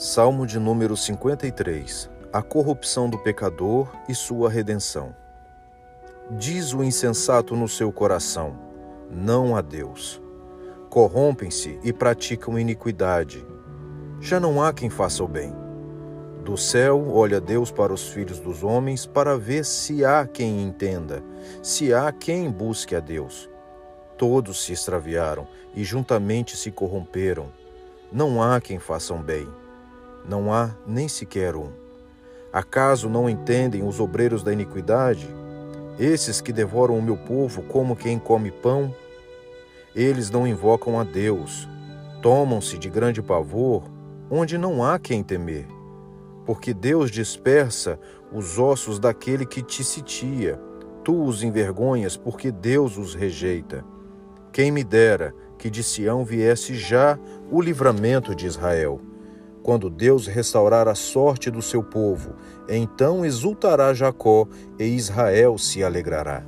Salmo de número 53 A corrupção do pecador e sua redenção. Diz o insensato no seu coração: Não a Deus. Corrompem-se e praticam iniquidade. Já não há quem faça o bem. Do céu olha Deus para os filhos dos homens para ver se há quem entenda, se há quem busque a Deus. Todos se extraviaram e juntamente se corromperam. Não há quem façam bem não há nem sequer um. Acaso não entendem os obreiros da iniquidade, esses que devoram o meu povo como quem come pão? Eles não invocam a Deus, tomam-se de grande pavor, onde não há quem temer, porque Deus dispersa os ossos daquele que te sitia, tu os envergonhas, porque Deus os rejeita. Quem me dera que de Sião viesse já o livramento de Israel quando Deus restaurar a sorte do seu povo, então exultará Jacó e Israel se alegrará.